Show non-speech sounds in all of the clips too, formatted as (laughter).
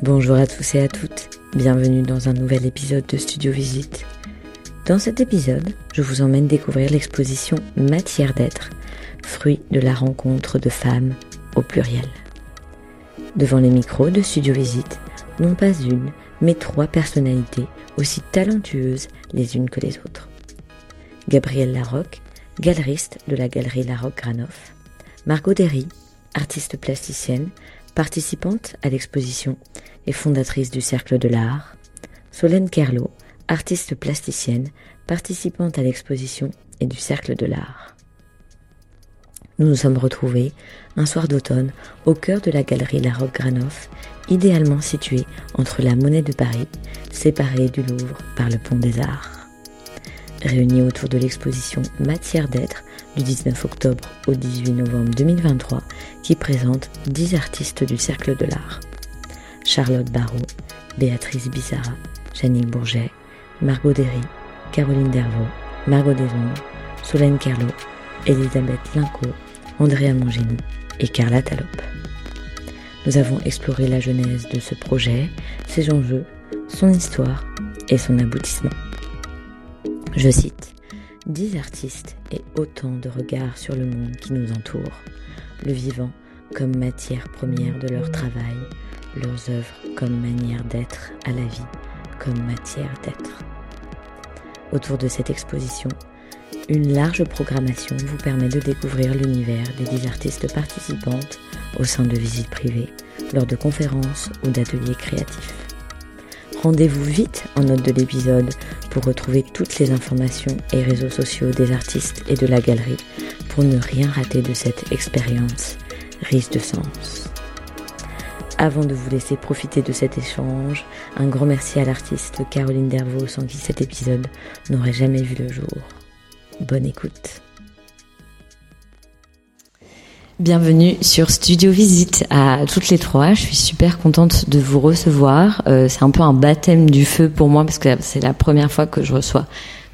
Bonjour à tous et à toutes, bienvenue dans un nouvel épisode de Studio Visite. Dans cet épisode, je vous emmène découvrir l'exposition Matière d'être, fruit de la rencontre de femmes au pluriel. Devant les micros de Studio Visite, non pas une, mais trois personnalités aussi talentueuses les unes que les autres. Gabrielle Larocque, galeriste de la galerie Larocque Granoff. Margot Derry, artiste plasticienne, participante à l'exposition et fondatrice du Cercle de l'Art. Solène Kerlot, artiste plasticienne, participante à l'exposition et du Cercle de l'Art. Nous nous sommes retrouvés un soir d'automne au cœur de la galerie Larocque Granoff, idéalement située entre la Monnaie de Paris, séparée du Louvre par le Pont des Arts. Réunis autour de l'exposition Matière d'être du 19 octobre au 18 novembre 2023 qui présente 10 artistes du Cercle de l'Art. Charlotte Barrault, Béatrice Bissara, Janine Bourget, Margot Derry, Caroline Dervaux, Margot Deson, Solène Kerlot, Elisabeth Linco, Andrea Mongini et Carla Talop. Nous avons exploré la genèse de ce projet, ses enjeux, son histoire et son aboutissement. Je cite Dix artistes et autant de regards sur le monde qui nous entoure, le vivant comme matière première de leur travail, leurs œuvres comme manière d'être à la vie, comme matière d'être. Autour de cette exposition, une large programmation vous permet de découvrir l'univers des dix artistes participantes au sein de visites privées, lors de conférences ou d'ateliers créatifs. Rendez-vous vite en note de l'épisode pour retrouver toutes les informations et réseaux sociaux des artistes et de la galerie pour ne rien rater de cette expérience riche de sens. Avant de vous laisser profiter de cet échange, un grand merci à l'artiste Caroline Dervaux sans qui cet épisode n'aurait jamais vu le jour. Bonne écoute. Bienvenue sur Studio Visite à toutes les trois. Je suis super contente de vous recevoir. Euh, c'est un peu un baptême du feu pour moi parce que c'est la première fois que je reçois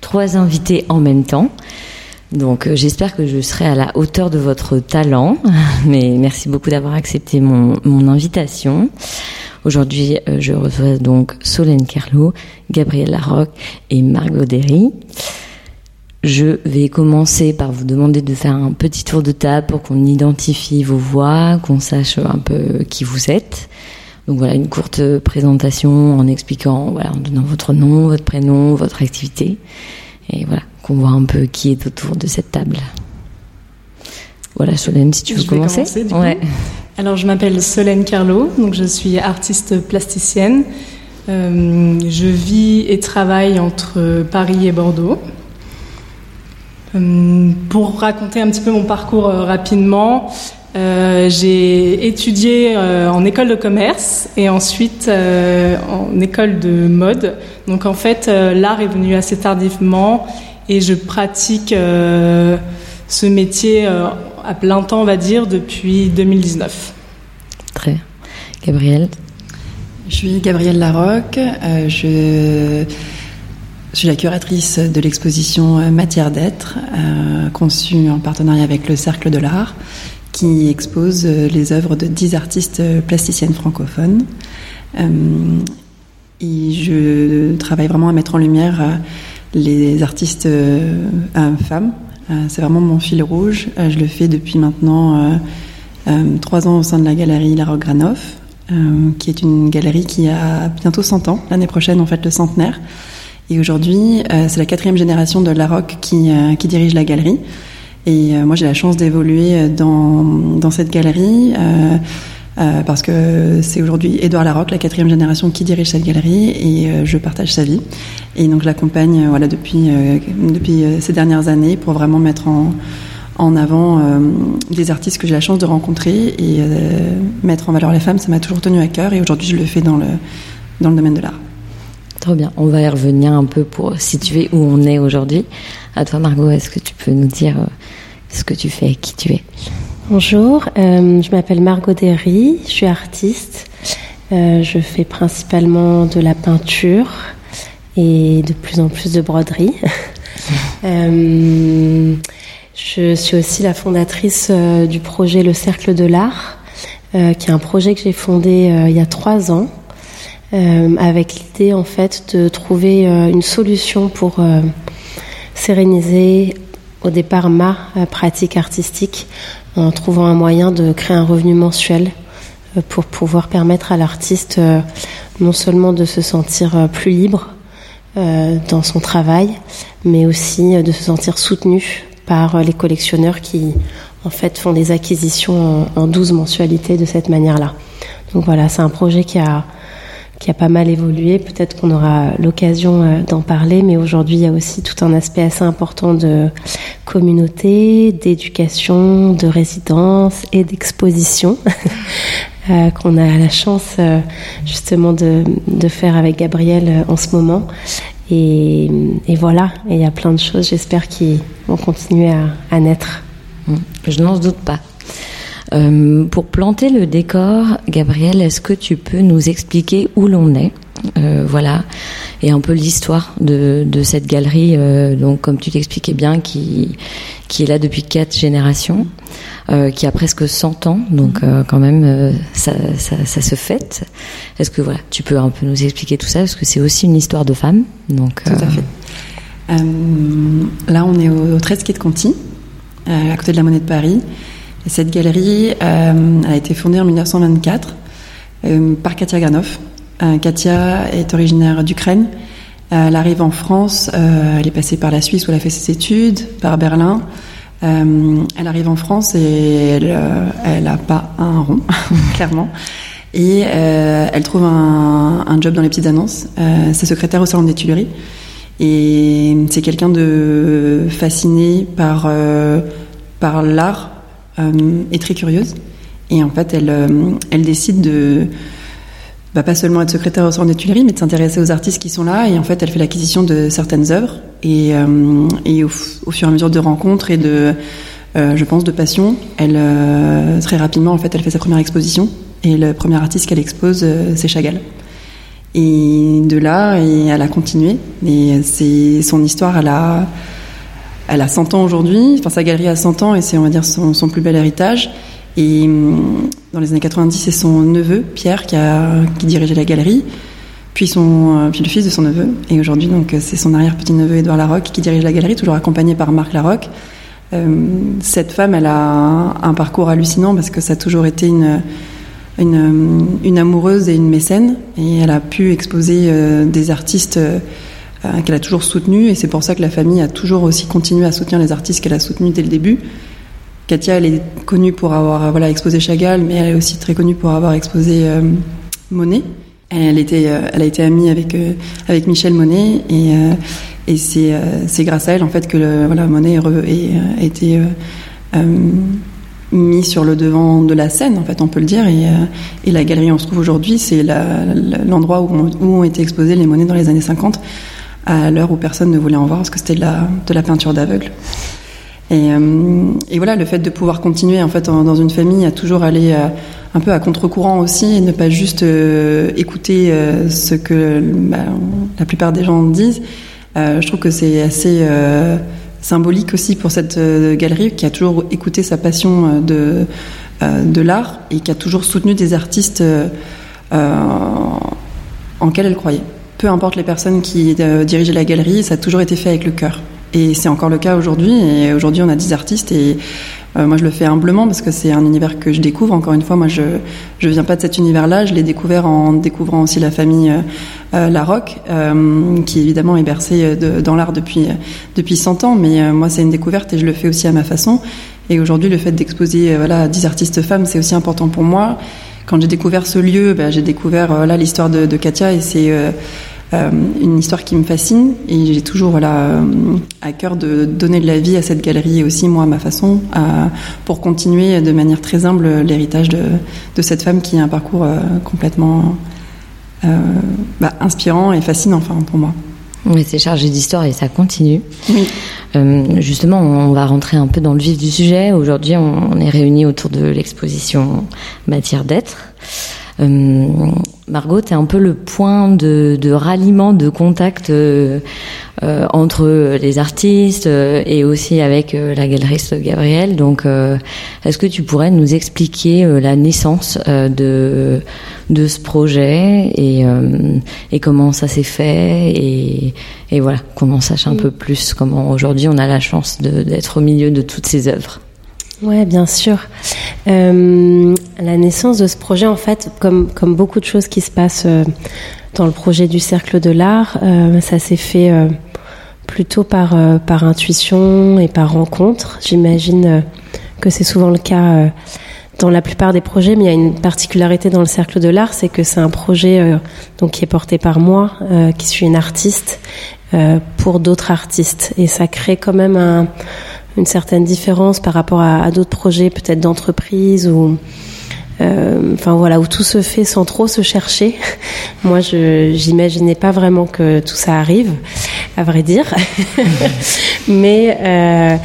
trois invités en même temps. Donc euh, j'espère que je serai à la hauteur de votre talent. (laughs) Mais merci beaucoup d'avoir accepté mon, mon invitation. Aujourd'hui, euh, je reçois donc Solène Kerlot, Gabrielle Larocque et Margot Derry. Je vais commencer par vous demander de faire un petit tour de table pour qu'on identifie vos voix, qu'on sache un peu qui vous êtes. Donc voilà, une courte présentation en expliquant, voilà, en donnant votre nom, votre prénom, votre activité. Et voilà, qu'on voit un peu qui est autour de cette table. Voilà, Solène, si tu veux je vais commencer. commencer, ouais. Alors, je m'appelle Solène Carlo, donc je suis artiste plasticienne. Euh, je vis et travaille entre Paris et Bordeaux. Euh, pour raconter un petit peu mon parcours euh, rapidement, euh, j'ai étudié euh, en école de commerce et ensuite euh, en école de mode. Donc en fait, euh, l'art est venu assez tardivement et je pratique euh, ce métier euh, à plein temps, on va dire, depuis 2019. Très bien. Gabrielle. Je suis Gabrielle Larocque, euh, je suis la curatrice de l'exposition euh, Matière d'être, euh, conçue en partenariat avec le Cercle de l'Art, qui expose euh, les œuvres de dix artistes plasticiennes francophones. Et je travaille vraiment à mettre en lumière les artistes femmes. C'est vraiment mon fil rouge. Je le fais depuis maintenant trois ans au sein de la galerie La Granoff, qui est une galerie qui a bientôt 100 ans. L'année prochaine, on fête le centenaire. Et aujourd'hui, c'est la quatrième génération de La qui, qui dirige la galerie. Et moi, j'ai la chance d'évoluer dans, dans cette galerie. Euh, parce que c'est aujourd'hui Édouard Larocque, la quatrième génération, qui dirige cette galerie et euh, je partage sa vie. Et donc je l'accompagne euh, voilà, depuis, depuis ces dernières années pour vraiment mettre en, en avant des artistes que j'ai la chance de rencontrer et mettre en valeur les femmes, ça m'a toujours tenu à cœur et aujourd'hui je le fais dans le, dans le domaine de l'art. Trop bien, on va y revenir un peu pour situer où on est aujourd'hui. À toi Margot, est-ce que tu peux nous dire ce que tu fais, qui tu es? Bonjour, euh, je m'appelle Margot Derry, je suis artiste. Euh, je fais principalement de la peinture et de plus en plus de broderie. (laughs) euh, je suis aussi la fondatrice euh, du projet Le Cercle de l'Art, euh, qui est un projet que j'ai fondé il y a trois ans, avec l'idée en fait de trouver une solution pour séréniser au départ ma pratique artistique en trouvant un moyen de créer un revenu mensuel euh, pour pouvoir permettre à l'artiste euh, non seulement de se sentir euh, plus libre dans son travail, mais aussi de se sentir soutenu par les collectionneurs qui en fait font des acquisitions en 12 mensualités de cette manière-là. Donc voilà, c'est un projet qui a qui a pas mal évolué. Peut-être qu'on aura l'occasion euh, d'en parler, mais aujourd'hui, il y a aussi tout un aspect assez important de communauté, d'éducation, de résidence et d'exposition (laughs) euh, qu'on a la chance euh, justement de, de, faire avec Gabriel en ce moment. Et, et voilà, il y a plein de choses, j'espère, qui vont continuer à, à naître. Je n'en doute pas. Euh, pour planter le décor, Gabriel, est-ce que tu peux nous expliquer où l'on est euh, voilà, et un peu l'histoire de, de, cette galerie, euh, donc comme tu t'expliquais bien, qui, qui est là depuis quatre générations, euh, qui a presque 100 ans, donc quand même ça, ça, ça, se fête. Est-ce que voilà, tu peux un peu nous expliquer tout ça, parce que c'est aussi une histoire de femme. Donc, tout à fait. là, on est au, 13 quai de Conti, à côté de la Monnaie de Paris cette galerie euh, a été fondée en 1924 euh, par Katia Ganoff. Euh, Katia est originaire d'Ukraine. Elle arrive en France, elle est passée par la Suisse où elle a fait ses études, par Berlin. elle arrive en France et elle n'a pas un rond, (laughs) clairement. Et elle trouve un, un, job dans les petites annonces. c'est secrétaire au salon des Tuileries. Et c'est quelqu'un de fasciné par, par l'art, est très curieuse. Et en fait, elle, euh, elle décide de bah, pas seulement être secrétaire au centre des Tuileries, mais de s'intéresser aux artistes qui sont là. Et en fait, elle fait l'acquisition de certaines œuvres. Et, euh, et au, fur et à mesure de rencontres et de, je pense, de passion, elle très rapidement, en fait, elle fait sa première exposition. Et le premier artiste qu'elle expose, c'est Chagall. Et de là, elle a continué. Et c'est son histoire, elle a elle a 100 ans aujourd'hui, enfin sa galerie a 100 ans et c'est on va dire son, plus bel héritage. Et hum, dans les années 90, c'est son neveu Pierre qui a qui dirigeait la galerie, puis son euh, puis le fils de son neveu et aujourd'hui donc c'est son arrière petit neveu Édouard Larocque qui dirige la galerie, toujours accompagné par Marc Larocque. Euh, cette femme, elle a un parcours hallucinant parce que ça a toujours été une une, une amoureuse et une mécène et elle a pu exposer euh, des artistes euh, euh, qu'elle a toujours soutenu et c'est pour ça que la famille a toujours aussi continué à soutenir les artistes qu'elle a soutenus dès le début. Katia, elle est connue pour avoir euh, voilà, exposé Chagall, mais elle est aussi très connue pour avoir exposé euh, Monet. Elle, était, elle a été amie avec, avec Michel Monet et, et c'est grâce à elle en fait que voilà, Monet a été mis sur le devant de la scène, en fait, on peut le dire. Et, et la galerie où on se trouve aujourd'hui, c'est l'endroit où, ont été exposés les monnaies dans les années 50 à l'heure où personne ne voulait en voir parce que c'était de la, de la peinture d'aveugle. Et, euh, et, voilà, le fait de pouvoir continuer en fait dans une famille à toujours aller euh, un peu à contre-courant aussi et ne pas juste euh, écouter ce que bah, la plupart des gens disent, je trouve que c'est assez symbolique aussi pour cette galerie qui a toujours écouté sa passion de, de l'art et qui a toujours soutenu des artistes en quels elle croyait peu importe les personnes qui euh, dirigeaient la galerie, ça a toujours été fait avec le cœur. Et c'est encore le cas aujourd'hui. Et aujourd'hui, on a 10 artistes et euh, moi, je le fais humblement parce que c'est un univers que je découvre. Encore une fois, moi, je je viens pas de cet univers-là. Je l'ai découvert en découvrant aussi la famille euh, euh Larocque, euh, qui évidemment est bercée de, dans l'art depuis depuis 100 ans. Mais moi, c'est une découverte et je le fais aussi à ma façon. Et aujourd'hui, le fait d'exposer voilà 10 artistes femmes, c'est aussi important pour moi. Quand j'ai découvert ce lieu, ben, j'ai découvert voilà l'histoire de, Katia et c'est euh, une histoire qui me fascine et j'ai toujours euh, à cœur de donner de la vie à cette galerie et aussi moi à ma façon pour continuer de manière très humble l'héritage de, cette femme qui a un parcours euh, complètement bah, inspirant et fascinant pour moi. Oui, c'est chargé d'histoire et ça continue. Oui. justement, on va rentrer un peu dans le vif du sujet. Aujourd'hui, on, est réunis autour de l'exposition Matière d'être. Euh, Margot, tu es un peu le point de, de ralliement, de contact euh, euh, entre les artistes et aussi avec la galeriste Gabrielle. Donc, est-ce que tu pourrais nous expliquer la naissance de, de ce projet et, et comment ça s'est fait et, et voilà, qu'on en sache un peu plus comment aujourd'hui on a la chance d'être au milieu de toutes ces œuvres Ouais, bien sûr. Euh, la naissance de ce projet, en fait, comme, comme beaucoup de choses qui se passent euh, dans le projet du Cercle de l'Art, euh, ça s'est fait euh, plutôt par, euh, par intuition et par rencontre. J'imagine que c'est souvent le cas dans la plupart des projets, mais il y a une particularité dans le Cercle de l'Art, c'est que c'est un projet donc, qui est porté par moi, qui suis une artiste, pour d'autres artistes. Et ça crée quand même un une certaine différence par rapport à, à d'autres projets peut-être d'entreprise ou euh, enfin voilà où tout se fait sans trop se chercher. (laughs) Moi, je j'imaginais pas vraiment que tout ça arrive, à vrai dire. (laughs) mais euh,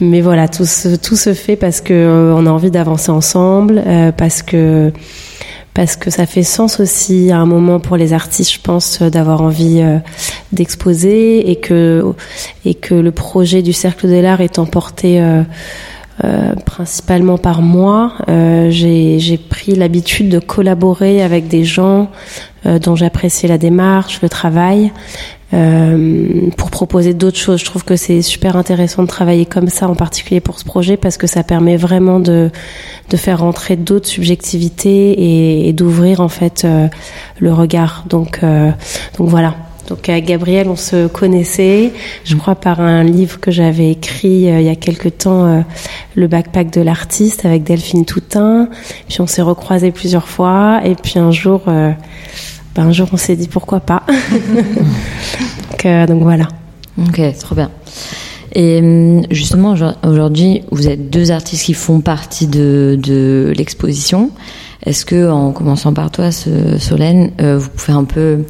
mais voilà, tout se, tout se fait parce que euh, on a envie d'avancer ensemble, euh, parce que parce que ça fait sens aussi à un moment pour les artistes, je pense, d'avoir envie euh, d'exposer et que et que le projet du Cercle de l'Art est emporté euh, principalement par moi. Euh, j'ai pris l'habitude de collaborer avec des gens euh, dont j'apprécie la démarche, le travail, pour proposer d'autres choses. Je trouve que c'est super intéressant de travailler comme ça, en particulier pour ce projet, parce que ça permet vraiment de, faire rentrer d'autres subjectivités et, et d'ouvrir en fait le regard. Donc, donc voilà. Donc avec Gabriel, on se connaissait, je crois par un livre que j'avais écrit euh, il y a quelque temps, euh, le backpack de l'artiste avec Delphine Toutin. Puis on s'est recroisés plusieurs fois, et puis un jour euh, ben, un jour on s'est dit pourquoi pas. (laughs) donc, voilà. Ok, trop bien. Et hum, justement, aujourd'hui, vous êtes deux artistes qui font partie de, de l'exposition. Est-ce que, en commençant par toi, Solène, vous pouvez un peu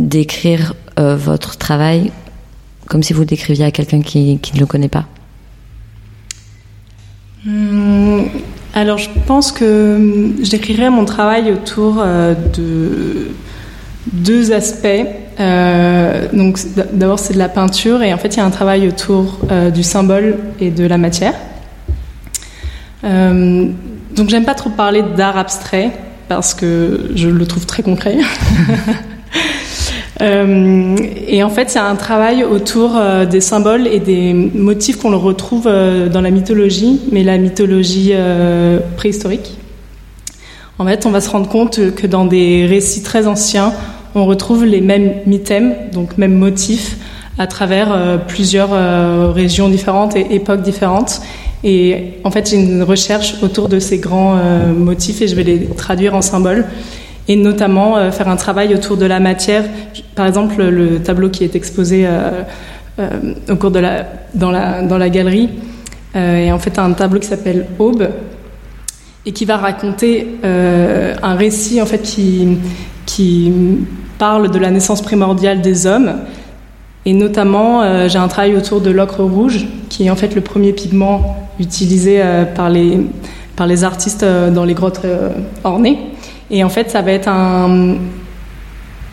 décrire euh, votre travail comme si vous le décriviez à quelqu'un qui, qui, ne le connaît pas? Hum, alors, je pense que hum, je décrirais mon travail autour euh, de deux aspects. Euh, donc, d'abord, c'est de la peinture, et en fait, il y a un travail autour du symbole et de la matière. Euh, donc, j'aime pas trop parler d'art abstrait parce que je le trouve très concret. (laughs) Euh, et en fait, a un travail autour euh, des symboles et des motifs qu'on retrouve euh, dans la mythologie, mais la mythologie préhistorique. En fait, on va se rendre compte que dans des récits très anciens, on retrouve les mêmes mythèmes, donc mêmes motifs, à travers plusieurs régions différentes et époques différentes. Et en fait, j'ai une recherche autour de ces grands motifs et je vais les traduire en symboles et notamment euh, faire un travail autour de la matière. Par exemple, le tableau qui est exposé euh, euh, au cours de la, dans, la, dans la galerie est en fait un tableau qui s'appelle Aube et qui va raconter un récit en fait qui, qui parle de la naissance primordiale des hommes. Et notamment, j'ai un travail autour de l'ocre rouge, qui est en fait le premier pigment utilisé par, les, par les artistes dans les grottes ornées. Et en fait, ça va être un,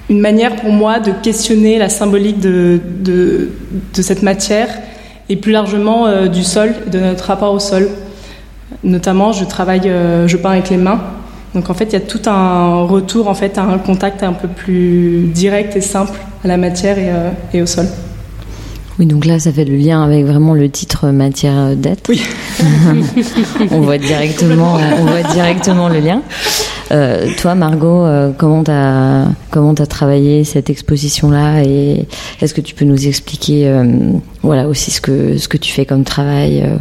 une manière pour moi de questionner la symbolique de, de, de cette matière et plus largement euh, du sol, de notre rapport au sol. Notamment, je travaille, euh, je peins avec les mains. Donc en fait, il y a tout un retour en fait à un contact un peu plus direct et simple à la matière et, euh, et au sol. Oui, donc là, ça fait le lien avec vraiment le titre matière d'être. Oui. (laughs) on voit directement, on voit directement le lien. Euh, toi, Margot, euh, comment t'as comment t'as travaillé cette exposition-là et est-ce que tu peux nous expliquer, euh, voilà, aussi ce que ce que tu fais comme travail euh?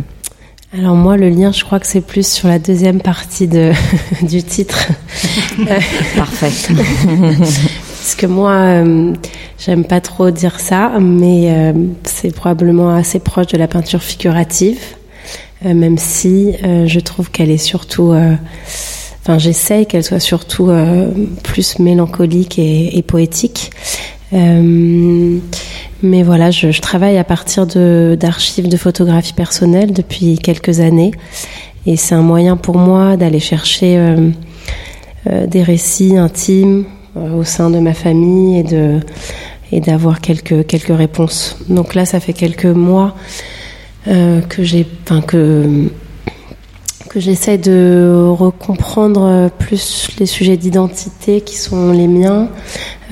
Alors moi, le lien, je crois que c'est plus sur la deuxième partie de (laughs) du titre. (laughs) Parfait. (laughs) Parce que moi, euh, j'aime pas trop dire ça, mais euh, c'est probablement assez proche de la peinture figurative, euh, même si euh, je trouve qu'elle est surtout. Enfin, j'essaye qu'elle soit surtout euh, plus mélancolique et, et poétique. Euh, mais voilà, je, je travaille à partir de d'archives de photographie personnelle depuis quelques années, et c'est un moyen pour moi d'aller chercher euh, euh, des récits intimes euh, au sein de ma famille et de et d'avoir quelques quelques réponses. Donc là, ça fait quelques mois euh, que j'ai, enfin que que j'essaie de recomprendre plus les sujets d'identité qui sont les miens.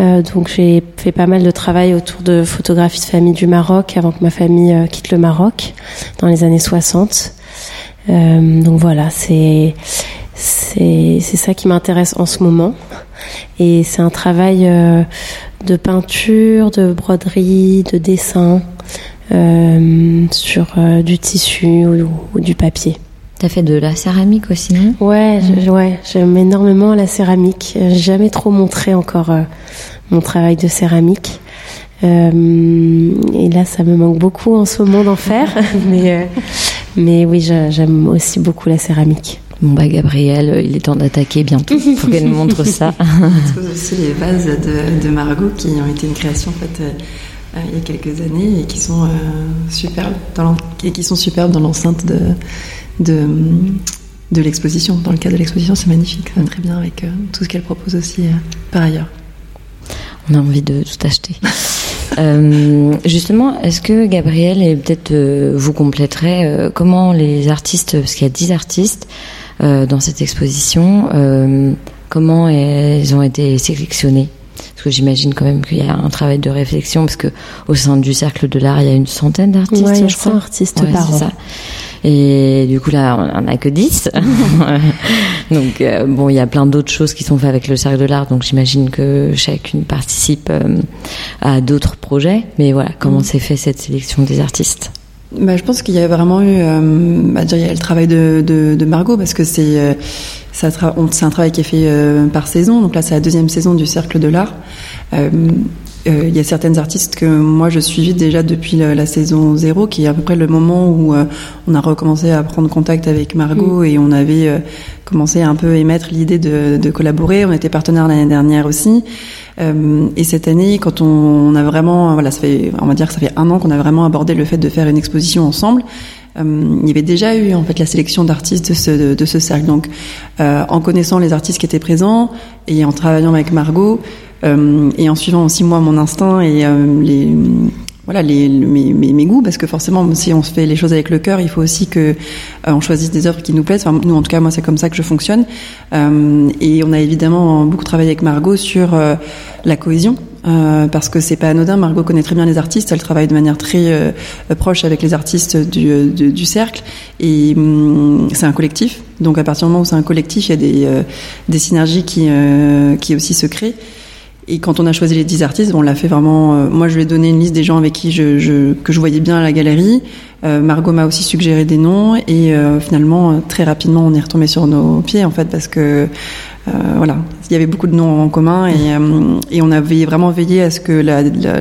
Euh, donc j'ai fait pas mal de travail autour de photographie de famille du Maroc avant que ma famille euh, quitte le Maroc dans les années 60. Euh, donc voilà, c'est c'est ça qui m'intéresse en ce moment. Et c'est un travail euh, de peinture, de broderie, de dessin euh, sur euh, du tissu ou du papier. T'as fait de la céramique aussi, non? Ouais, je- ouais, j'aime énormément la céramique. J'ai jamais trop montré encore euh, mon travail de céramique. Euh, et là, ça me manque beaucoup en ce moment d'en faire. (laughs) (laughs) mais, euh, mais oui, je- j'aime aussi beaucoup la céramique. Bon bah Gabriel, euh, il est temps d'attaquer bientôt. (laughs) Faut qu'elle nous montre ça. expose aussi les vases de, de Margot qui ont été une création en fait, euh, euh, il y a quelques années et qui sont euh, superbes dans et qui sont superbes dans l'enceinte de de, de l'exposition. Dans le cadre de l'exposition, c'est magnifique, ça va très bien avec euh, tout ce qu'elle propose aussi euh, par ailleurs. On a envie de tout acheter. (laughs) Euh, justement, est-ce que Gabriel et peut-être euh, vous compléterez euh, comment les artistes, parce qu'il y a 10 artistes euh, dans cette exposition, euh, comment ils ont été sélectionnés Parce que j'imagine quand même qu'il y a un travail de réflexion, parce que au sein du cercle de l'art, il y a une centaine d'artistes, Ouais, je crois. 100 artistes Ouais, par an. ça. Et du coup là, on en a que 10. (laughs) donc euh, bon, il y a plein d'autres choses qui sont faites avec le cercle de l'art, donc j'imagine que chacune participe euh, à d'autres projets. Mais voilà, comment Mm. s'est fait cette sélection des artistes? Bah, je pense qu'il y a vraiment eu, euh, bah, il y a le travail de, de, de Margot parce que c'est euh, c'est un travail qui est fait euh, par saison. Donc là, c'est la deuxième saison du Cercle de l'Art. Euh, il y a certaines artistes que moi je suivis déjà depuis la, la saison 0, qui est à peu près le moment où euh, on a recommencé à prendre contact avec Margot et on avait euh, commencé à un peu émettre l'idée de, de collaborer. On était partenaires l'année dernière aussi. Et cette année, quand on, on a vraiment, voilà, ça fait, on va dire que ça fait un an qu'on a vraiment abordé le fait de faire une exposition ensemble. Euh, il y avait déjà eu en fait la sélection d'artistes de ce, de, de ce cercle. Donc, euh, en connaissant les artistes qui étaient présents et en travaillant avec Margot et en suivant aussi moi mon instinct et euh, voilà mes, goûts parce que forcément si on se fait les choses avec le cœur il faut aussi que euh, on choisisse des œuvres qui nous plaisent enfin, nous en tout cas moi c'est comme ça que je fonctionne euh, et on a évidemment beaucoup travaillé avec Margot sur euh, la cohésion euh, parce que c'est pas anodin. Margot connaît très bien les artistes, elle travaille de manière très euh, proche avec les artistes du, cercle et hum, c'est un collectif. Donc à partir du moment où c'est un collectif, il y a des, euh, des synergies qui, euh, qui aussi se créent. Et quand on a choisi les 10 artistes, on l'a fait vraiment. euh, moi, je lui ai donné une liste des gens avec qui je, je que je voyais bien à la galerie. Euh, Margot m'a aussi suggéré des noms et euh, finalement, euh, très rapidement, on est retombé sur nos pieds en fait parce que euh, voilà, il y avait beaucoup de noms en commun et, euh, et on avait vraiment veillé à ce que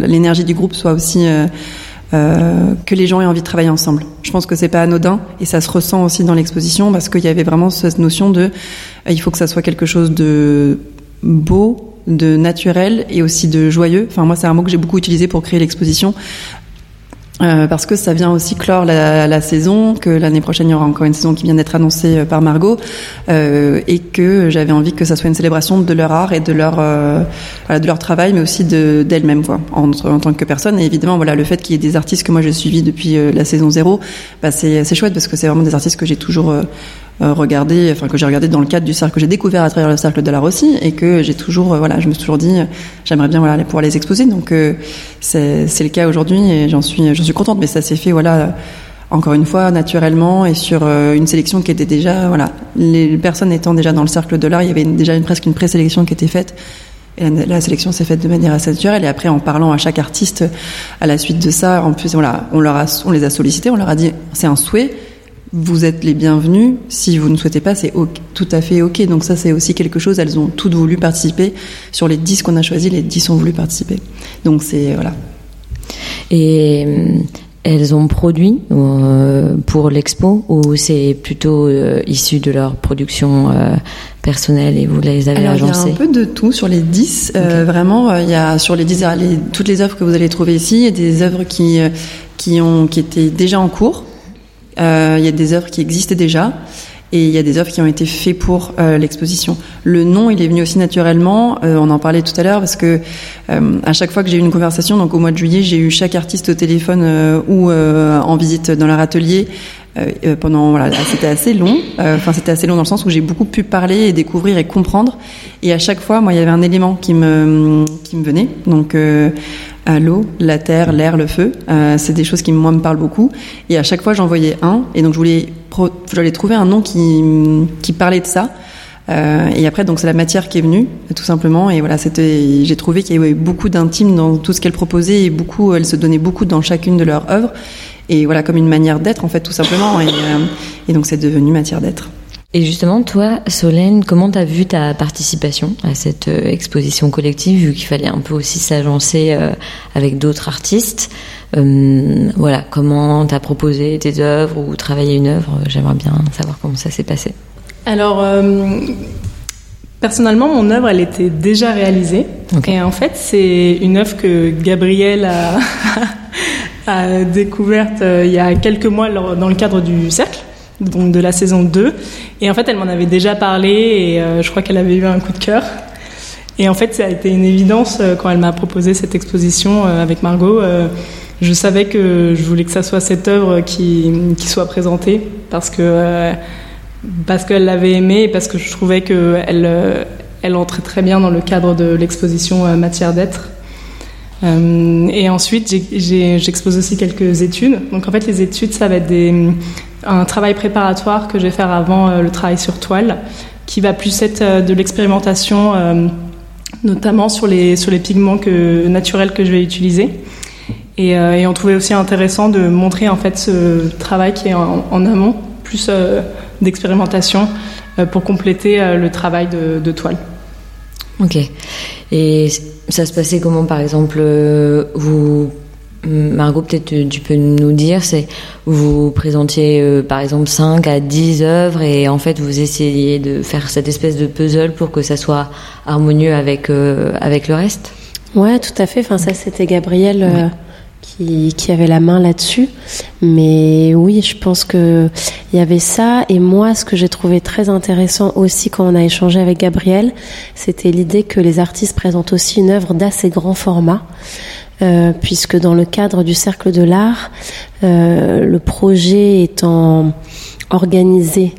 l'énergie du groupe soit aussi que les gens aient envie de travailler ensemble. Je pense que c'est pas anodin et ça se ressent aussi dans l'exposition parce qu'il y avait vraiment cette notion de il faut que ça soit quelque chose de beau, de naturel et aussi de joyeux. Enfin moi c'est un mot que j'ai beaucoup utilisé pour créer l'exposition. Euh, parce que ça vient aussi clore la, la saison, que l'année prochaine il y aura encore une saison qui vient d'être annoncée euh, par Margot, euh, et que j'avais envie que ça soit une célébration de leur art et de leur euh, voilà, de leur travail, mais aussi de d'elles-mêmes quoi, en, tant que personne. Et évidemment voilà le fait qu'il y ait des artistes que moi j'ai suivis depuis euh, la saison zéro, bah, c'est c'est chouette parce que c'est vraiment des artistes que j'ai toujours euh, regardé, enfin que j'ai regardé dans le cadre du cercle que j'ai découvert à travers le cercle de l'art aussi, et que j'ai toujours, euh, voilà, je me suis toujours dit, euh, j'aimerais bien voilà pouvoir les exposer. Donc euh, c'est le cas aujourd'hui et j'en suis j'en suis contente. Mais ça s'est fait voilà encore une fois naturellement et sur euh, une sélection qui était déjà voilà les personnes étant déjà dans le cercle de l'art, il y avait déjà une, presque une présélection qui était faite. Et la, la sélection s'est faite de manière assez naturelle et après en parlant à chaque artiste à la suite de ça, en plus voilà, on leur a, on les a sollicités, on leur a dit c'est un souhait, vous êtes les bienvenus. Si vous ne souhaitez pas, c'est ok- tout à fait ok. Donc ça, c'est aussi quelque chose. Elles ont toutes voulu participer. Sur les 10 qu'on a choisis, les 10 ont voulu participer. Donc c'est voilà. Et euh, elles ont produit euh, pour l'expo ou c'est plutôt euh, issu de leur production euh, personnelle et vous les avez Alors il y a un peu de tout sur les 10. Euh, vraiment, euh, il y a sur les 10 les- toutes les œuvres que vous allez trouver ici, il y a des œuvres qui qui ont qui étaient déjà en cours. Euh, il y a des œuvres qui existaient déjà. Et il y a des œuvres qui ont été faites pour euh, l'exposition. Le nom, il est venu aussi naturellement. euh, on en parlait tout à l'heure parce que euh, à chaque fois que j'ai eu une conversation, donc au mois de juillet, j'ai eu chaque artiste au téléphone euh, ou euh, en visite dans leur atelier. pendant voilà, c'était assez long. Enfin, c'était assez long dans le sens où j'ai beaucoup pu parler et découvrir et comprendre. Et à chaque fois, moi, il y avait un élément qui me qui me venait. Donc l'eau, la terre, l'air, le feu. Euh, c'est des choses qui moi me parlent beaucoup. Et à chaque fois, j'en voyais un. Et donc je voulais je voulais trouver un nom qui qui parlait de ça. Euh, et après, donc c'est la matière qui est venue, tout simplement. Et voilà, c'était. J'ai trouvé qu'il y avait beaucoup d'intime dans tout ce qu'elles proposaient et beaucoup, elles se donnaient beaucoup dans chacune de leurs œuvres. Et voilà, comme une manière d'être, en fait, tout simplement. Et, euh, et donc c'est devenu matière d'être. Et justement, toi, Solène, comment t'as vu ta participation à cette euh, exposition collective, vu qu'il fallait un peu aussi s'agencer euh, avec d'autres artistes Euh, Voilà, comment t'as proposé tes œuvres ou travaillé une œuvre? J'aimerais bien savoir comment ça s'est passé. Alors, euh, personnellement, mon œuvre, elle était déjà réalisée. Et en fait, c'est une œuvre que Gabrielle a, (laughs) a découverte il y a quelques mois dans le cadre du cercle, donc de la saison 2. Et en fait, elle m'en avait déjà parlé et euh, je crois qu'elle avait eu un coup de cœur. Et en fait, ça a été une évidence euh, quand elle m'a proposé cette exposition euh, avec Margot. je savais que je voulais que ça soit cette œuvre qui, qui soit présentée parce que parce qu'elle l'avait aimée et parce que je trouvais qu'elle elle entrait très bien dans le cadre de l'exposition Matière d'être. Et ensuite, j'expose aussi quelques études. Donc en fait, les études, ça va être des, un travail préparatoire que je vais faire avant euh, le travail sur toile, qui va plus être euh, de l'expérimentation, euh, notamment sur les, sur les pigments naturels que je vais utiliser. Et, on trouvait aussi intéressant de montrer en fait ce travail qui est en, amont, plus d'expérimentation, pour compléter le travail de, de toile. Ok. Et ça se passait comment, par exemple, vous, Margot, peut-être euh, tu peux nous dire, c'est vous présentiez euh, par exemple 5 à 10 œuvres et en fait vous essayez de faire cette espèce de puzzle pour que ça soit harmonieux avec, euh, avec le reste? Ouais, tout à fait. Enfin, ça, c'était Gabriel euh, qui, qui avait la main là-dessus. Mais oui, je pense que il y avait ça. Et moi, ce que j'ai trouvé très intéressant aussi quand on a échangé avec Gabriel, c'était l'idée que les artistes présentent aussi une œuvre d'assez grand format. Euh, puisque dans le cadre du cercle de l'art, euh, le projet étant organisé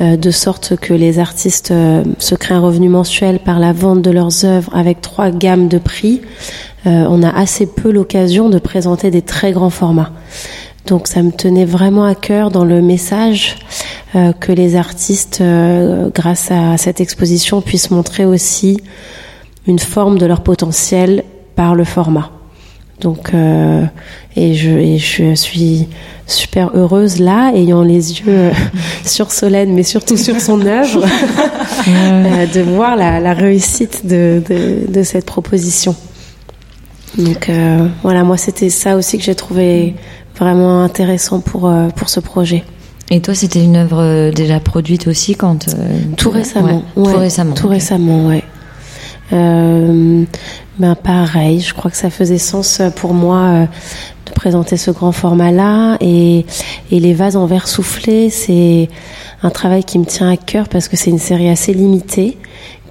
euh, de sorte que les artistes se créent un revenu mensuel par la vente de leurs œuvres avec trois gammes de prix, on a assez peu l'occasion de présenter des très grands formats. Donc ça me tenait vraiment à cœur dans le message que les artistes, grâce à cette exposition, puissent montrer aussi une forme de leur potentiel par le format. Donc, euh, et, je, et je suis super heureuse là, ayant les yeux euh, (laughs) sur Solène, mais surtout sur son œuvre, (laughs) euh, de voir la, la réussite de, de, de cette proposition. Donc euh, voilà, moi c'était ça aussi que j'ai trouvé vraiment intéressant pour, pour ce projet. Et toi, c'était une œuvre déjà produite aussi quand euh, Tout récemment. Ouais, ouais, Tout récemment. Tout récemment, ouais. Euh, ben pareil, je crois que ça faisait sens pour moi euh, de présenter ce grand format-là. Et, les vases en verre soufflé, c'est un travail qui me tient à cœur parce que c'est une série assez limitée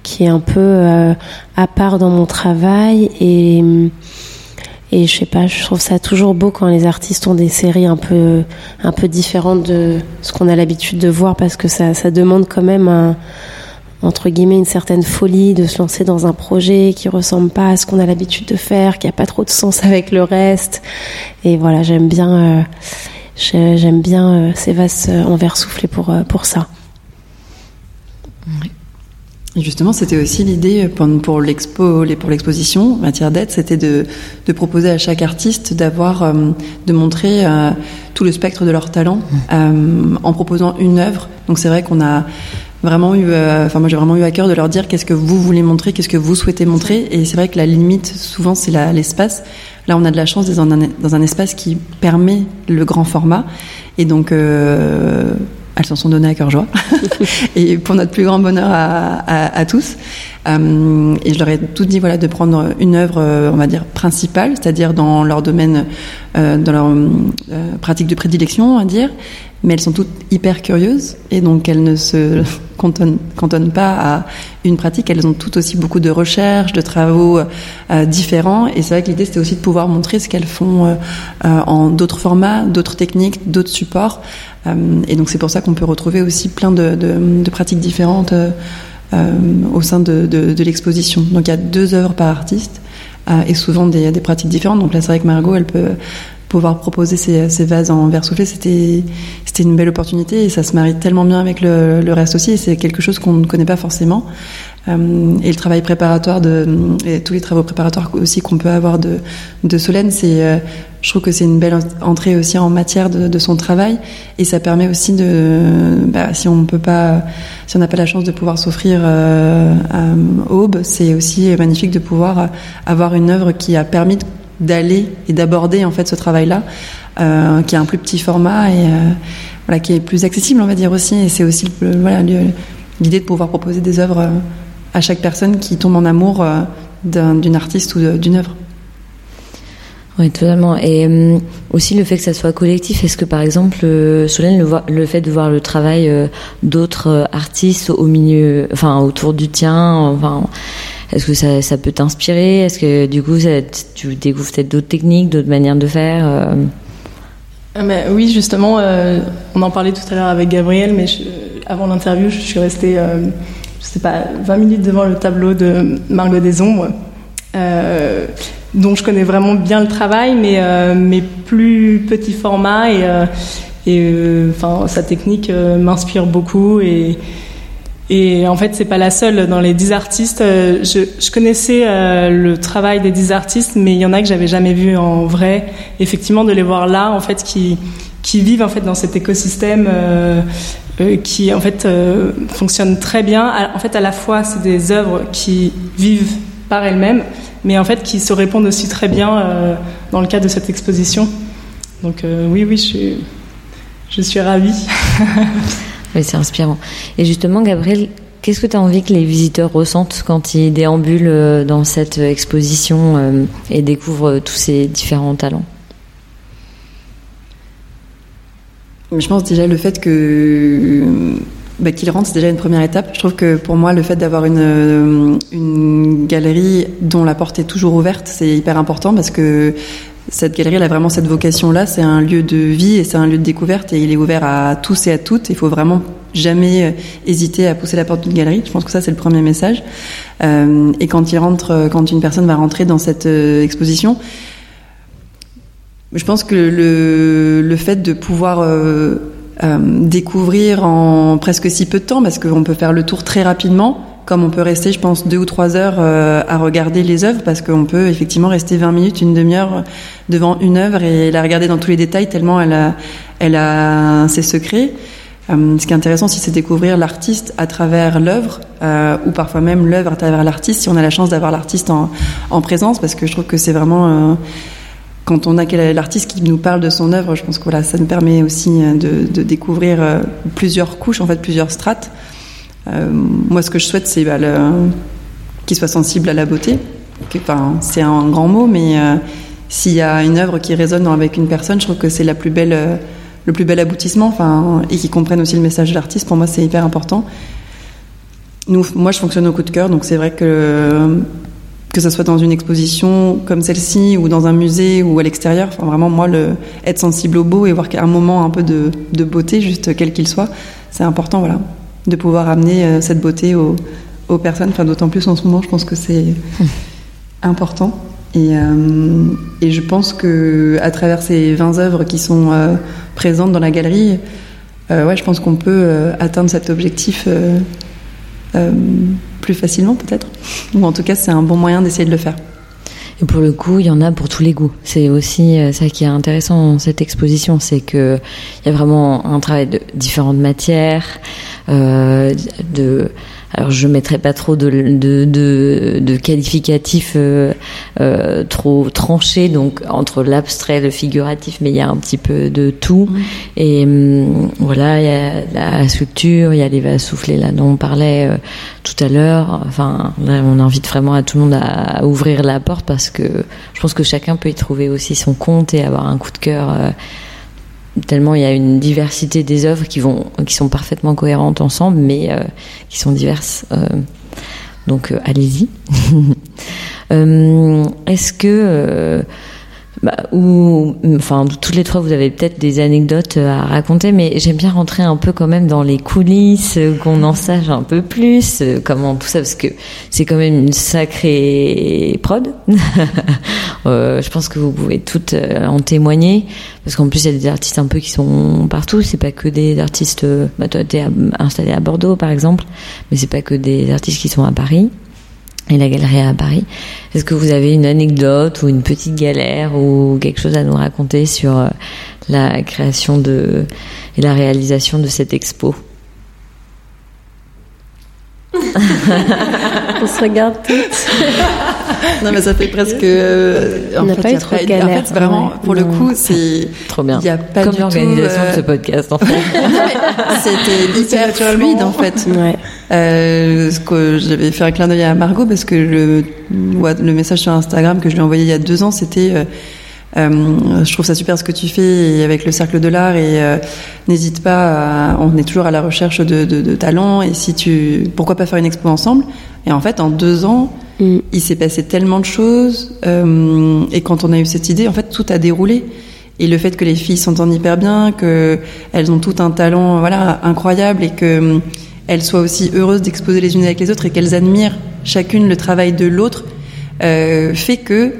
qui est un peu euh, à part dans mon travail. Et Et je sais pas, je trouve ça toujours beau quand les artistes ont des séries un peu, un peu différentes de ce qu'on a l'habitude de voir parce que ça demande quand même un, entre guillemets une certaine folie de se lancer dans un projet qui ressemble pas à ce qu'on a l'habitude de faire, qui a pas trop de sens (laughs) avec le reste. Et voilà, j'aime bien, euh, j'aime bien euh, ces vases en verre soufflé pour euh, pour ça. Et justement, c'était aussi l'idée pour l'expo, pour l'exposition matière d'aide, c'était de, de, proposer à chaque artiste d'avoir, de montrer tout le spectre de leur talent en proposant une œuvre. Donc c'est vrai qu'on a vraiment eu, euh, enfin moi j'ai vraiment eu à cœur de leur dire qu'est-ce que vous voulez montrer, qu'est-ce que vous souhaitez montrer. Et c'est vrai que la limite souvent c'est l'espace. Là on a de la chance d'être dans un, dans un espace qui permet le grand format. Et donc euh, elles s'en sont données à cœur joie. (laughs) (laughs) et pour notre plus grand bonheur à, à, à tous. Euh, et je leur ai tout dit voilà de prendre une œuvre, euh, on va dire principale, c'est-à-dire dans leur domaine, euh, dans leur euh, pratique de prédilection, à dire, mais elles sont toutes hyper curieuses et donc elles ne se cantonnent, cantonnent pas à une pratique. Elles ont toutes aussi beaucoup de recherches, de travaux euh, différents. Et c'est vrai que l'idée c'était aussi de pouvoir montrer ce qu'elles font euh, en d'autres formats, d'autres techniques, d'autres supports. Euh, et donc c'est pour ça qu'on peut retrouver aussi plein de pratiques différentes au sein de, de l'exposition. Donc il y a deux œuvres par artiste et souvent des, pratiques différentes. Donc là, c'est vrai que Margot, elle peut pouvoir proposer ces, vases en verre soufflé, c'était une belle opportunité et ça se marie tellement bien avec le, reste aussi. C'est quelque chose qu'on ne connaît pas forcément. Euh, et le travail préparatoire de et tous les travaux préparatoires aussi qu'on peut avoir de de Solène, c'est euh, je trouve que c'est une belle entrée aussi en matière de, son travail et ça permet aussi de bah, si on peut pas si on n'a pas la chance de pouvoir s'offrir euh, Aube, c'est aussi magnifique de pouvoir avoir une œuvre qui a permis d'aller et d'aborder en fait ce travail-là, euh, qui a un plus petit format et euh, voilà, qui est plus accessible, on va dire aussi. Et c'est aussi voilà l'idée de pouvoir proposer des œuvres euh, à chaque personne qui tombe en amour d'une artiste ou d'une œuvre. Oui, totalement. Et euh, aussi le fait que ça soit collectif. Est-ce que par exemple, euh, Solène, le, fait de voir le travail d'autres artistes au milieu, enfin autour du tien, est-ce que ça, peut t'inspirer? Est-ce que du coup, tu découvres peut-être d'autres techniques, d'autres manières de faire euh... mais, Oui, justement, euh, on en parlait tout à l'heure avec Gabriel, mais avant l'interview, je suis restée, euh, je sais pas, 20 minutes devant le tableau de Margot des Ombres, euh, dont je connais vraiment bien le travail, mais, euh, plus petit format et, et enfin, sa technique m'inspire beaucoup et en fait, c'est pas la seule. Dans les dix artistes, euh, je, connaissais euh, le travail des dix artistes, mais il y en a que j'avais jamais vu en vrai. Effectivement, de les voir là, en fait, qui qui vivent en fait dans cet écosystème euh, euh qui en fait euh, fonctionne très bien. En fait, à la fois, c'est des œuvres qui vivent par elles-mêmes, mais en fait qui se répondent aussi très bien euh, dans le cadre de cette exposition. Donc oui, oui, je suis, je suis ravie. (laughs) Oui, c'est inspirant. Et justement, Gabriel, qu'est-ce que tu as envie que les visiteurs ressentent quand ils déambulent euh, dans cette exposition euh, et découvrent tous ces différents talents? Je pense déjà le fait que bah, qu'ils rentrent, c'est déjà une première étape. Je trouve que pour moi, le fait d'avoir une, une galerie dont la porte est toujours ouverte, c'est hyper important parce que cette galerie, a vraiment cette vocation-là. C'est un lieu de vie et c'est un lieu de découverte et il est ouvert à tous et à toutes. Il faut vraiment jamais euh, hésiter à pousser la porte d'une galerie. Je pense que ça, c'est le premier message. Euh, et quand il rentre, euh, quand une personne va rentrer dans cette euh, exposition, je pense que le, le fait de pouvoir euh, euh, découvrir en presque si peu de temps, parce qu'on peut faire le tour très rapidement, comme on peut rester, je pense, deux ou trois heures euh, à regarder les œuvres, parce qu'on peut effectivement rester 20 minutes, une demi-heure devant une œuvre et la regarder dans tous les détails, tellement elle a, elle a ses secrets. Euh, ce qui est intéressant aussi, c'est découvrir l'artiste à travers l'œuvre, euh, ou parfois même l'œuvre à travers l'artiste, si on a la chance d'avoir l'artiste en, en, présence, parce que je trouve que c'est vraiment... Euh, quand on a l'artiste qui nous parle de son œuvre, je pense que voilà, ça nous permet aussi de, de découvrir plusieurs couches, en fait, plusieurs strates. Euh, moi, ce que je souhaite, c'est bah, qu'il soit sensible à la beauté. Enfin, c'est un grand mot, mais euh, s'il y a une œuvre qui résonne avec une personne, je trouve que c'est euh, le plus bel aboutissement. Enfin, et qui comprenne aussi le message de l'artiste. Pour moi, c'est hyper important. Nous, moi, je fonctionne au coup de cœur, donc c'est vrai que que ce soit dans une exposition comme celle-ci ou dans un musée ou à l'extérieur. Enfin, vraiment, moi, le, être sensible au beau et voir qu'un moment un peu de, de beauté, juste quel qu'il soit, c'est important, voilà, de pouvoir amener euh, cette beauté aux, aux personnes. Enfin, d'autant plus en ce moment, je pense que c'est (laughs) important. Et, euh, et, je pense que à travers ces 20 œuvres qui sont euh, présentes dans la galerie, ouais, je pense qu'on peut atteindre cet objectif euh, plus facilement peut-être. Ou en tout cas, c'est un bon moyen d'essayer de le faire. Et pour le coup, il y en a pour tous les goûts. C'est aussi ça qui est intéressant dans cette exposition, c'est que il y a vraiment un travail de différentes matières, euh, de alors je mettrai pas trop de, de, de, de qualificatifs euh, euh, trop tranchés, donc entre l'abstrait, le figuratif, mais il y a un petit peu de tout. Mmh. Et hum, voilà, il y a la sculpture, il y a les vases soufflés là dont on parlait euh, tout à l'heure. Enfin, là, on invite vraiment à tout le monde à, à, ouvrir la porte parce que je pense que chacun peut y trouver aussi son compte et avoir un coup de cœur euh, tellement il y a une diversité des œuvres qui vont qui sont parfaitement cohérentes ensemble mais euh, qui sont diverses euh, donc euh, allez-y. (laughs) Est-ce que bah, ou enfin toutes les trois vous avez peut-être des anecdotes à raconter mais j'aime bien rentrer un peu quand même dans les coulisses qu'on en sache un peu plus comment tout ça parce que c'est quand même une sacrée prod. (laughs) Euh, je pense que vous pouvez toutes en témoigner parce qu'en plus il y a des artistes un peu qui sont partout. C'est pas que des artistes bah toi t'es installé à Bordeaux par exemple mais c'est pas que des artistes qui sont à Paris et la galerie à Paris. Est-ce que vous avez une anecdote ou une petite galère ou quelque chose à nous raconter sur la création de et la réalisation de cette expo? (laughs) On se regarde toutes. (laughs) non mais ça fait presque. Euh, on n'a pas eu trop de galère. En fait, vraiment, pour non. le coup, c'est. (laughs) Trop bien. Il y a pas Comme du l'organisation euh... de ce podcast, en fait. (laughs) C'était (laughs) hyper fluide, en fait. Ouais. Euh, ce que j'avais fait un clin d'œil à Margot parce que le, le message sur Instagram que je lui ai envoyé il y a deux ans, c'était. Euh, euh, je trouve ça super ce que tu fais avec le cercle de l'art et euh, n'hésite pas. À, on est toujours à la recherche de, de, de talents et si tu, pourquoi pas faire une expo ensemble? Et en fait, en deux ans, mm. il s'est passé tellement de choses euh, et quand on a eu cette idée, en fait, tout a déroulé. Et le fait que les filles s'entendent hyper bien, que elles ont tout un talent, voilà, incroyable et que elles soient aussi heureuses d'exposer les unes avec les autres et qu'elles admirent chacune le travail de l'autre, euh, fait que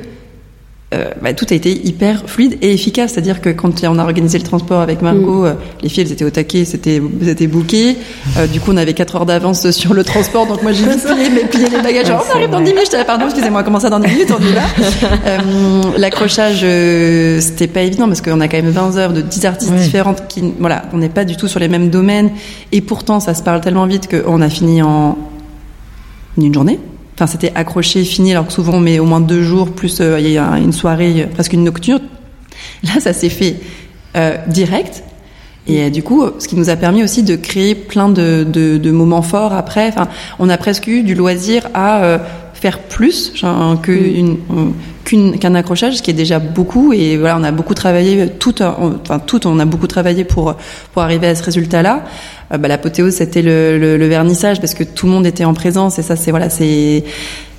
euh, bah, tout a été hyper fluide et efficace. C'est-à-dire que quand on a organisé le transport avec Margot, mmh. euh, les filles elles étaient au taquet, c'était c'était booké. Euh, du coup, on avait 4 heures d'avance sur le transport, donc moi j'ai vite plié, mais plié les bagages. Genre, on arrive dans 10 minutes. J'étais pardon, excusez-moi, comment ça dans 10 minutes On y va. (laughs) Euh, L'accrochage, c'était pas évident parce qu'on a quand même 20 heures de 10 artistes ouais. différentes qui, voilà, on n'est pas du tout sur les mêmes domaines et pourtant ça se parle tellement vite qu'on a fini en une journée. Enfin, c'était accroché, fini, alors que souvent on met au moins deux jours, plus euh, il y a une soirée, presque une nocturne. (laughs) Là, ça s'est fait euh, direct. Et euh, du coup, ce qui nous a permis aussi de créer plein de, de, de moments forts après. Enfin, on a presque eu du loisir à euh, faire plus genre, que une, qu'un qu accrochage, ce qui est déjà beaucoup. Et voilà, on a beaucoup travaillé, tout, enfin tout, on a beaucoup travaillé pour pour arriver à ce résultat-là. Euh, bah, l'apothéose, c'était le, vernissage parce que tout le monde était en présence. Et ça, c'est voilà, c'est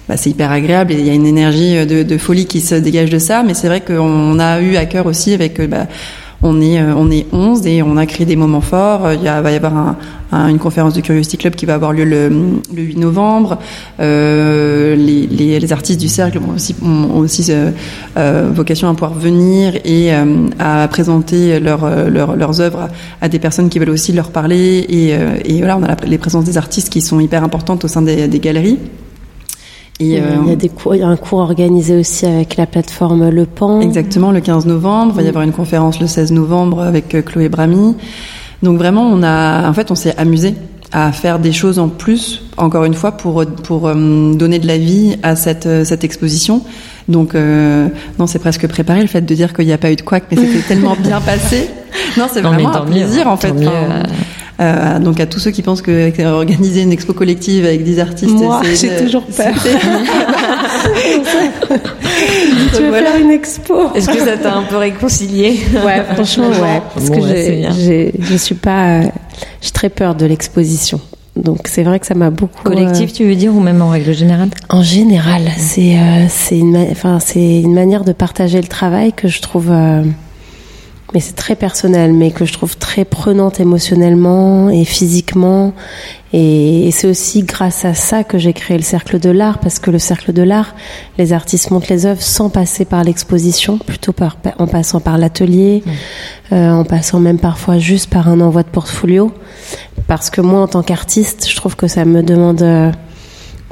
bah, hyper agréable et il y a une énergie de, de, folie qui se dégage de ça. Mais c'est vrai qu'on a eu à cœur aussi avec bah, on est on est 11 et on a créé des moments forts. Il y a, va y avoir un, un, une conférence de Curiosity Club qui va avoir lieu le, le 8 novembre. Euh, les, les, les, artistes du cercle ont aussi, ont aussi euh, euh, vocation à pouvoir venir et euh, à présenter leur, leur, leurs œuvres à, à, des personnes qui veulent aussi leur parler. Et, et voilà, on a la, les présences des artistes qui sont hyper importantes au sein des, des galeries. Et euh, il, y a des cours, il y a un cours organisé aussi avec la plateforme Le Pan. Exactement, le 15 novembre. Il va y avoir une conférence le 16 novembre avec euh, Chloé Brami. Donc vraiment, on a, en fait, on s'est amusé à faire des choses en plus, encore une fois, pour pour euh, donner de la vie à cette cette exposition. Donc euh, non, c'est presque préparé le fait de dire qu'il n'y a pas eu de couac, mais c'était tellement (laughs) bien passé. Non, c'est vraiment un plaisir mieux, en fait. Mieux, euh... Euh, donc à tous ceux qui pensent que organiser une expo collective avec 10 artistes, moi j'ai toujours peur. (laughs) tu veux voilà. faire une expo Est-ce que ça t'a un peu réconcilié Ouais, (laughs) franchement ouais. Parce bon, que ouais, je suis pas, euh, j'ai très peur de l'exposition. Donc c'est vrai que ça m'a beaucoup. Collectif, tu veux dire, ou même en règle générale En général, c'est c'est une, enfin, c'est une manière de partager le travail que je trouve mais c'est très personnel, mais que je trouve très prenante émotionnellement et physiquement. Et, c'est aussi grâce à ça que j'ai créé le Cercle de l'Art, parce que le Cercle de l'Art, les artistes montent les œuvres sans passer par l'exposition, plutôt par, en passant par l'atelier, mmh. euh, en passant même parfois juste par un envoi de portfolio. Parce que moi, en tant qu'artiste, je trouve que ça me demande euh,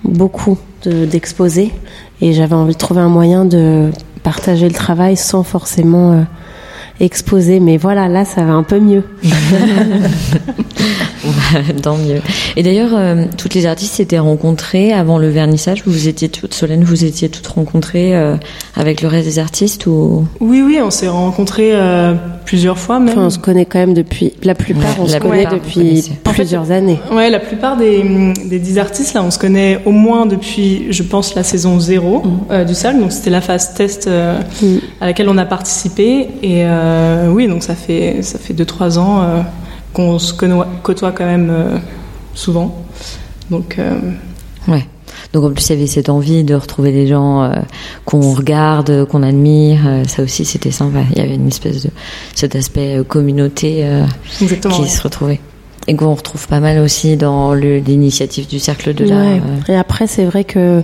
beaucoup d'exposer. et j'avais envie de trouver un moyen de partager le travail sans forcément... Euh, exposé. Mais voilà, là, ça va un peu mieux. (laughs) Tant mieux. Et d'ailleurs, euh, toutes les artistes s'étaient rencontrées avant le vernissage. Vous étiez toutes, Solène, vous étiez toutes rencontrées euh, avec le reste des artistes ou? Oui, oui, on s'est rencontrées euh, plusieurs fois même. on se connaît quand même depuis. La plupart, on se connaît depuis plusieurs années. Ouais, la plupart des, des dix artistes là, on se connaît au moins depuis, je pense, la saison 0 mm. du cercle. Donc c'était la phase test mm. à laquelle on a participé et oui, donc ça fait ça fait deux trois ans qu'on se côtoie quand même euh, souvent. Donc, euh, ouais. Donc en plus il y avait cette envie de retrouver des gens euh, qu'on regarde, qu'on admire. ça aussi c'était sympa. Il y avait une espèce de cet aspect communauté qui se retrouvait et qu'on retrouve pas mal aussi dans l'initiative du cercle de l'art. Et après c'est vrai que euh,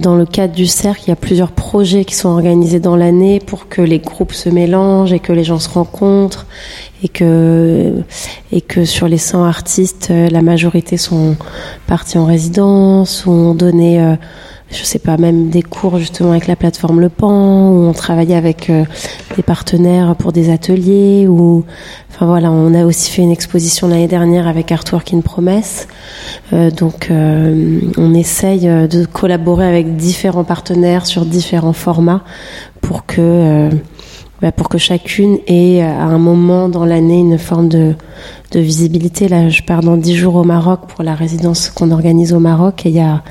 dans le cadre du cercle, il y a plusieurs projets qui sont organisés dans l'année pour que les groupes se mélangent et que les gens se rencontrent et que et que sur les 100 artistes, euh, la majorité sont partis en résidence ou ont donné euh, je sais pas, même des cours justement avec la plateforme Le Pan, où on travaillait avec euh, des partenaires pour des ateliers, ou enfin voilà, on a aussi fait une exposition l'année dernière avec Artwork in Promesse. Euh, donc euh, on essaye de collaborer avec différents partenaires sur différents formats pour que bah, pour que chacune ait à un moment dans l'année une forme de, visibilité. Là, je pars dans dix jours au Maroc pour la résidence qu'on organise au Maroc et il y a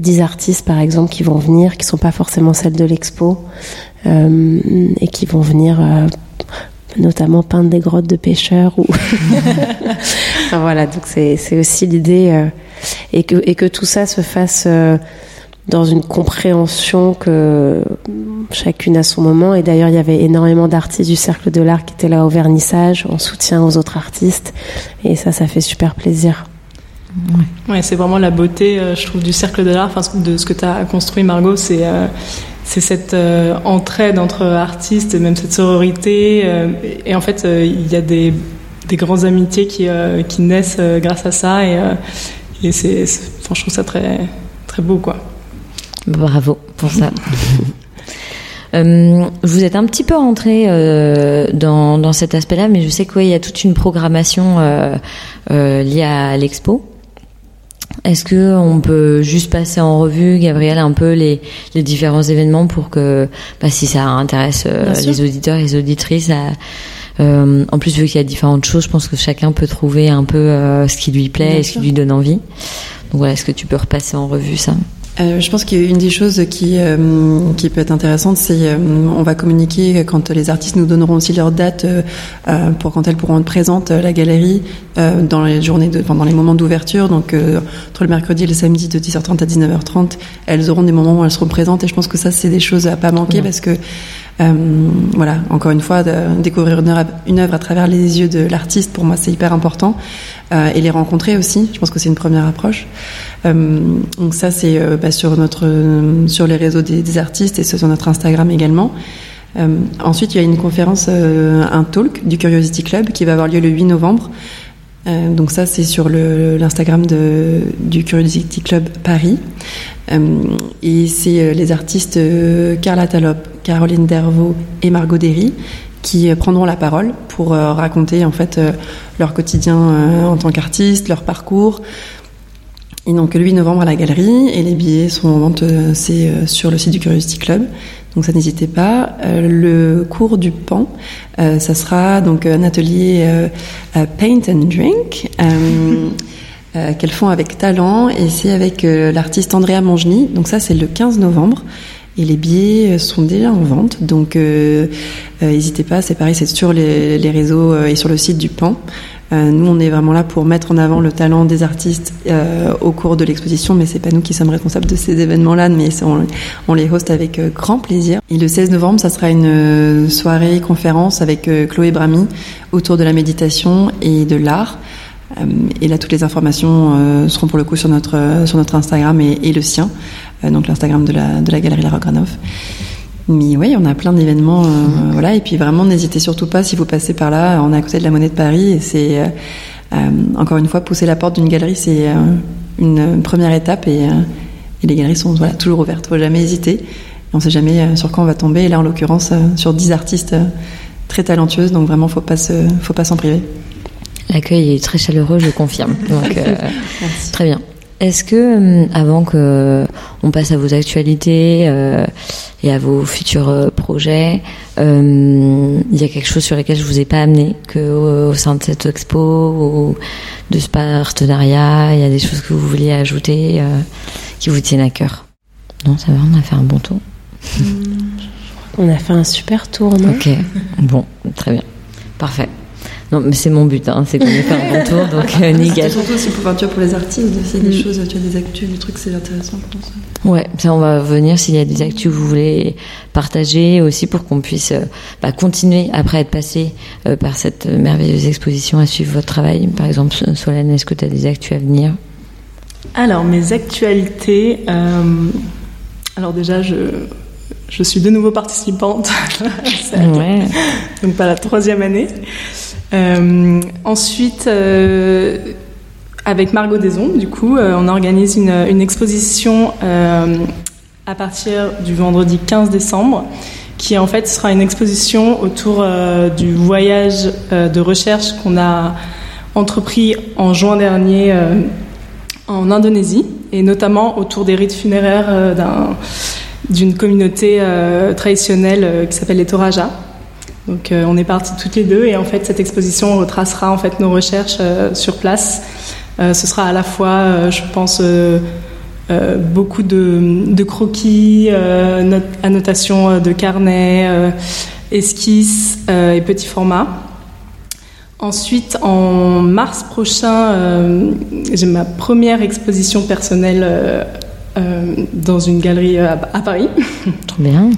10 artistes par exemple qui vont venir, qui sont pas forcément celles de l'expo, euh, et qui vont venir euh, notamment peindre des grottes de pêcheurs. Ou (laughs) voilà, donc c'est aussi l'idée euh, et, que, et que tout ça se fasse dans une compréhension que chacune a son moment. Et d'ailleurs, il y avait énormément d'artistes du Cercle de l'Art qui étaient là au vernissage, en soutien aux autres artistes. Et ça, ça fait super plaisir. Ouais, c'est vraiment la beauté, euh, je trouve, du cercle de l'art, de ce que tu as construit, Margot. C'est euh, c'est cette euh, entraide entre artistes, même cette sororité. et en fait, il y a des, des grandes amitiés qui, qui naissent grâce à ça. Et, et c'est, je trouve ça très, très beau, quoi. Bravo pour ça. (laughs) vous êtes un petit peu rentré dans, dans, cet aspect-là, mais je sais qu'il y a toute une programmation liée à l'expo. Est-ce que on peut juste passer en revue, Gabriel, un peu les, les différents événements pour que, bah, si ça intéresse euh, les auditeurs et les auditrices, euh, en plus vu qu'il y a différentes choses, je pense que chacun peut trouver un peu euh, ce qui lui plaît et ce qui lui donne envie. Donc voilà, est-ce que tu peux repasser en revue ça? Euh, je pense qu'une des choses qui, euh, qui peut être intéressante, c'est euh, on va communiquer quand les artistes nous donneront aussi leur date pour quand elles pourront être présentes à la galerie dans les journées de, pendant les moments d'ouverture. Donc entre le mercredi et le samedi de 10h30 à 19h30, elles auront des moments où elles seront présentes. Et je pense que ça, c'est des choses à pas manquer parce que voilà, encore une fois, découvrir une œuvre, à travers les yeux de l'artiste, pour moi, c'est hyper important. et les rencontrer aussi, je pense que c'est une première approche. Euh, donc ça, c'est euh, bah, sur notre, euh, sur les réseaux des, artistes et sur notre Instagram également. ensuite, il y a une conférence, un talk du Curiosity Club qui va avoir lieu le 8 novembre. donc ça, c'est sur l'Instagram du Curiosity Club Paris. Et c'est les artistes Carla Talop, Caroline Dervaux et Margot Derry qui prendront la parole pour raconter en fait leur quotidien en tant qu'artiste, leur parcours, et donc le 8 novembre à la galerie et les billets sont en vente euh, euh, sur le site du Curiosity Club. Donc ça n'hésitez pas. Euh, le cours du pan, ça sera donc un atelier paint and drink (laughs) qu'elles font avec talent et c'est avec l'artiste Andrea Mangeni. Donc ça c'est le 15 novembre. Et les billets sont déjà en vente, donc n'hésitez pas, c'est pareil, c'est sur les, réseaux et sur le site du PAN. Euh, nous, on est vraiment là pour mettre en avant le talent des artistes euh, au cours de l'exposition, mais c'est pas nous qui sommes responsables de ces événements-là, mais on, les host avec euh, grand plaisir. Et le 16 novembre, ça sera une euh, soirée conférence avec Chloé Brami autour de la méditation et de l'art. Et là, toutes les informations seront pour le coup sur notre sur notre Instagram et, et le sien, donc l'Instagram de la de la galerie La Granov. Mais oui, on a plein d'événements, euh, mhm. voilà. Et puis vraiment, n'hésitez surtout pas si vous passez par là. On est à côté de la Monnaie de Paris et c'est euh, euh, encore une fois pousser la porte d'une galerie, c'est une première étape et, et, les galeries sont voilà toujours ouvertes. Faut jamais hésiter. on sait jamais sur quoi on va tomber. Et là, en l'occurrence, sur 10 artistes très talentueuses. Donc vraiment, faut pas se, faut pas s'en priver. L'accueil est très chaleureux, je confirme. (laughs) Donc, très bien. Est-ce que, euh, avant que euh, on passe à vos actualités euh, et à vos futurs projets, il y a quelque chose sur lequel je vous ai pas amené que au, sein de cette expo ou de ce partenariat, il y a des choses que vous vouliez ajouter qui vous tiennent à cœur? Non, ça va, on a fait un bon tour. On a fait un super tour, non? Ok, bon, très bien, parfait. Non, mais c'est mon but, hein, c'est qu'on ait fait un bon (laughs) tour, donc euh, nickel. Surtout aussi pour, tu vois, pour les artistes, s'il y a des mm. choses, tu as des actus, des trucs, c'est intéressant pour ça. Ouais, ça on va venir s'il y a des actus que vous voulez partager, aussi pour qu'on puisse euh, bah, continuer après être passé euh, par cette merveilleuse exposition à suivre votre travail. Par exemple, Solène, est-ce que tu as des actus à venir? Alors, mes actualités, euh, alors déjà, je, je suis de nouveau participante, (laughs) ouais. donc pas la troisième année. Euh, ensuite, euh, avec Margot Deson, du coup, euh, on organise une, une exposition à partir du vendredi 15 décembre, qui en fait sera une exposition autour du voyage de recherche qu'on a entrepris en juin dernier en Indonésie, et notamment autour des rites funéraires d'une communauté traditionnelle qui s'appelle les Toraja. Donc euh, on est partis toutes les deux et en fait cette exposition retracera en fait nos recherches euh, sur place. Euh, ce sera à la fois, je pense, beaucoup de, croquis, annotations de carnets, esquisses et petits formats. Ensuite, en mars prochain, j'ai ma première exposition personnelle dans une galerie à, Paris. Trop bien.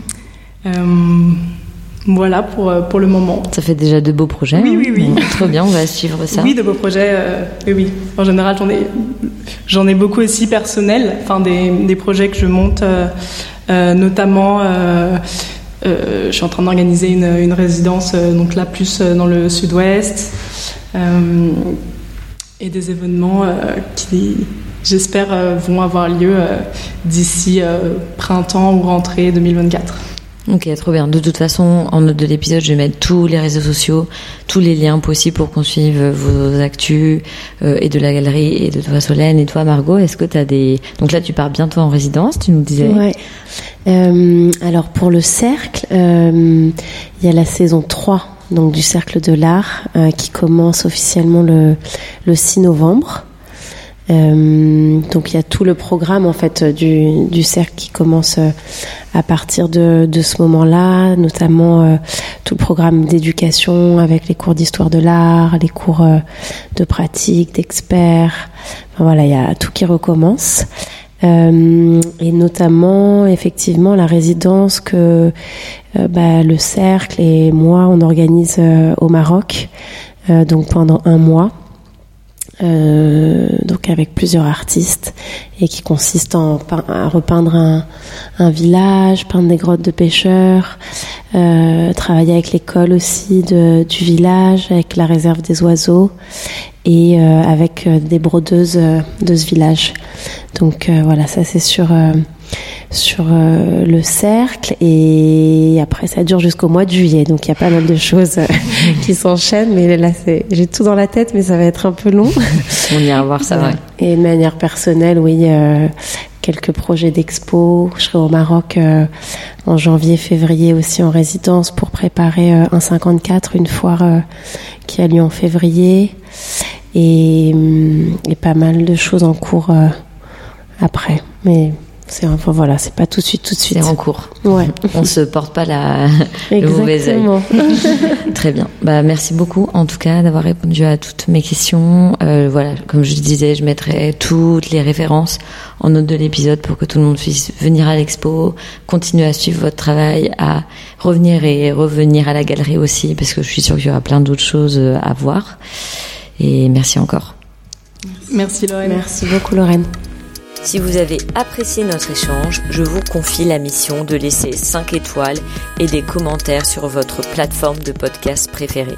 Voilà pour, euh, pour le moment. Ça fait déjà de beaux projets. Oui, oui, oui. (laughs) Très bien, on va suivre ça. Oui, de beaux projets. Euh, oui, oui. En général, j'en ai, j'en ai beaucoup aussi personnels, enfin des, des projets que je monte, euh, notamment. je suis en train d'organiser une, une, résidence, donc là plus dans le sud-ouest, et des événements qui, j'espère, vont avoir lieu d'ici printemps ou rentrée 2024. Ok, trop bien. De toute façon, en note de l'épisode, je vais mettre tous les réseaux sociaux, tous les liens possibles pour qu'on suive vos actus euh, et de la galerie et de toi Solène et toi Margot. Est-ce que tu as des... Donc là, tu pars bientôt en résidence, tu nous disais Ouais. Euh, alors pour le cercle, euh, il y a la saison 3 donc du cercle de l'art qui commence officiellement le, le 6 novembre. Euh, donc il y a tout le programme en fait du, du cercle qui commence euh, à partir de, de ce moment-là, notamment euh, tout le programme d'éducation avec les cours d'histoire de l'art, les cours euh, de pratique, d'experts. Voilà, il y a tout qui recommence. et notamment effectivement la résidence que bah, le cercle et moi on organise au Maroc donc pendant un mois euh, donc avec plusieurs artistes et qui consiste en à repeindre un, un, village, peindre des grottes de pêcheurs, euh, travailler avec l'école aussi de, du village, avec la réserve des oiseaux et euh, avec euh, des brodeuses euh, de ce village. Donc voilà, ça c'est sur sur euh, le cercle et après ça dure jusqu'au mois de juillet. Donc il y a pas mal de choses euh, (laughs) qui s'enchaînent. Mais là c'est j'ai tout dans la tête mais ça va être un peu long. On ira voir ça ouais. et de manière personnelle oui euh, quelques projets d'expo. Je serai au Maroc euh, en janvier février aussi en résidence pour préparer un 54 une foire qui a lieu en février. Et, hum, et, pas mal de choses en cours après. Mais C'est enfin voilà, c'est pas tout de suite, tout de suite. C'est en cours. Ouais. (laughs) On se porte pas la, (laughs) le mauvais œil. Exactement. (laughs) Très bien. Bah, merci beaucoup, en tout cas, d'avoir répondu à toutes mes questions. Euh, voilà, comme je disais, je mettrai toutes les références en note de l'épisode pour que tout le monde puisse venir à l'expo, continuer à suivre votre travail, à revenir et revenir à la galerie aussi, parce que je suis sûre qu'il y aura plein d'autres choses euh, à voir. Et merci encore. Merci Lorraine. Merci beaucoup Lorraine. Si vous avez apprécié notre échange, je vous confie la mission de laisser 5 étoiles et des commentaires sur votre plateforme de podcast préférée.